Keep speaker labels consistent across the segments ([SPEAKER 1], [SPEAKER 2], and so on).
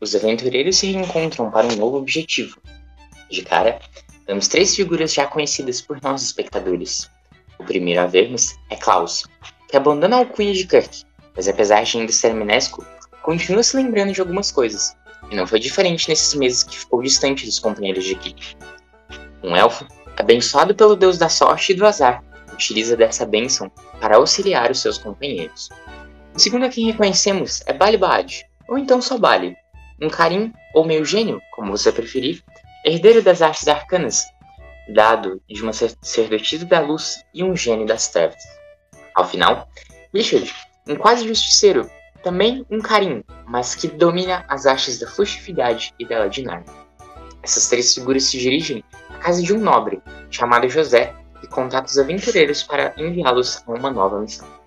[SPEAKER 1] os aventureiros se reencontram para um novo objetivo. De cara, vemos três figuras já conhecidas por nós espectadores. O primeiro a vermos é Klaus, que abandona a alcunha de Kirk, mas apesar de ainda ser amnésico, continua se lembrando de algumas coisas, e não foi diferente nesses meses que ficou distante dos companheiros de equipe. Um elfo, abençoado pelo deus da sorte e do azar, utiliza dessa bênção para auxiliar os seus companheiros. O segundo a quem reconhecemos é Bali Baad, ou então só Bali, um carim ou meio gênio, como você preferir, herdeiro das artes arcanas, dado de uma sacerdotisa da luz e um gênio das trevas. Ao final, Richard, um quase justiceiro, também um carim, mas que domina as artes da furtividade e da ladinagem. Essas três figuras se dirigem à casa de um nobre, chamado José, e contata os aventureiros para enviá-los a uma nova missão.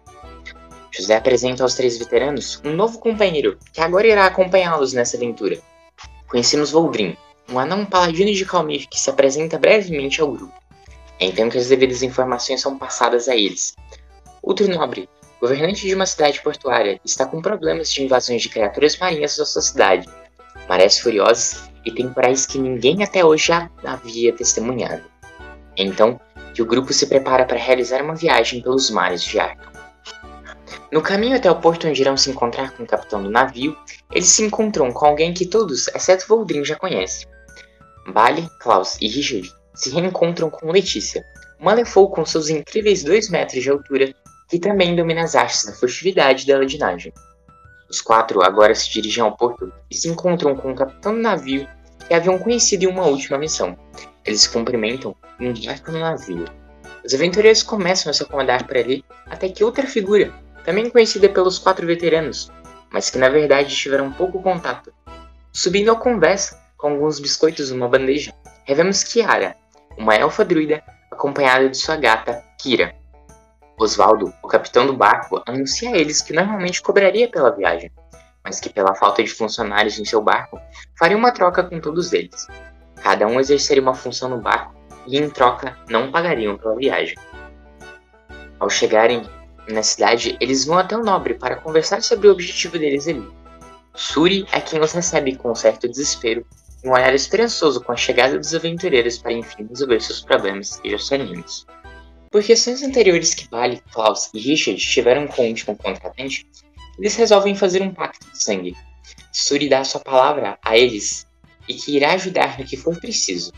[SPEAKER 1] José apresenta aos três veteranos um novo companheiro que agora irá acompanhá-los nessa aventura. Conhecemos Voldrin, um anão paladino de Calmir que se apresenta brevemente ao grupo. É então que as devidas informações são passadas a eles. Outro nobre, governante de uma cidade portuária, está com problemas de invasões de criaturas marinhas da sua cidade, marés furiosas e temporais que ninguém até hoje já havia testemunhado. É então que o grupo se prepara para realizar uma viagem pelos mares de Arkham. No caminho até o porto onde irão se encontrar com o capitão do navio, eles se encontram com alguém que todos, exceto Voldrin, já conhecem. Bali, Klaus e Richard se reencontram com Letícia, uma Lefou com seus incríveis 2 metros de altura, que também domina as artes da furtividade e da ladinagem. Os quatro agora se dirigem ao porto e se encontram com o capitão do navio que haviam conhecido em uma última missão. Eles se cumprimentam e embarcam no navio. Os aventureiros começam a se acomodar por ali até que outra figura, também conhecida pelos quatro veteranos, mas que na verdade tiveram pouco contato. Subindo ao conversa com alguns biscoitos numa bandeja, revemos Kiara, uma elfa druida acompanhada de sua gata, Kira. Osvaldo, o capitão do barco, anuncia a eles que normalmente cobraria pela viagem, mas que pela falta de funcionários em seu barco, faria uma troca com todos eles. Cada um exerceria uma função no barco e, em troca, não pagariam pela viagem. Ao chegarem na cidade, eles vão até o nobre para conversar sobre o objetivo deles ali. Suri é quem os recebe com um certo desespero e um olhar esperançoso com a chegada dos aventureiros para enfim resolver seus problemas e os muitos. Por questões anteriores que Bali, Klaus e Richard tiveram com o último contratante, eles resolvem fazer um pacto de sangue. Suri dá sua palavra a eles e que irá ajudar no que for preciso.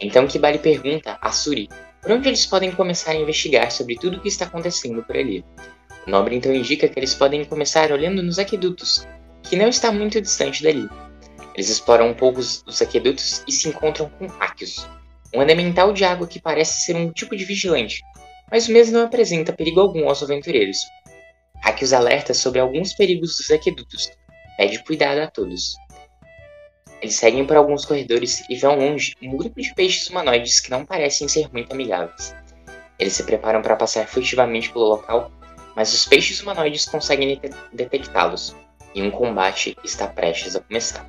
[SPEAKER 1] Então Kibali pergunta a Suri por onde eles podem começar a investigar sobre tudo o que está acontecendo por ali. O nobre então indica que eles podem começar olhando nos aquedutos, que não está muito distante dali. Eles exploram um pouco os aquedutos e se encontram com Akios, um elemental de água que parece ser um tipo de vigilante, mas o mesmo não apresenta perigo algum aos aventureiros. Akios alerta sobre alguns perigos dos aquedutos, pede cuidado a todos. Eles seguem por alguns corredores e vê ao longe um grupo de peixes humanoides que não parecem ser muito amigáveis. Eles se preparam para passar furtivamente pelo local, mas os peixes humanoides conseguem detectá-los, e um combate está prestes a começar.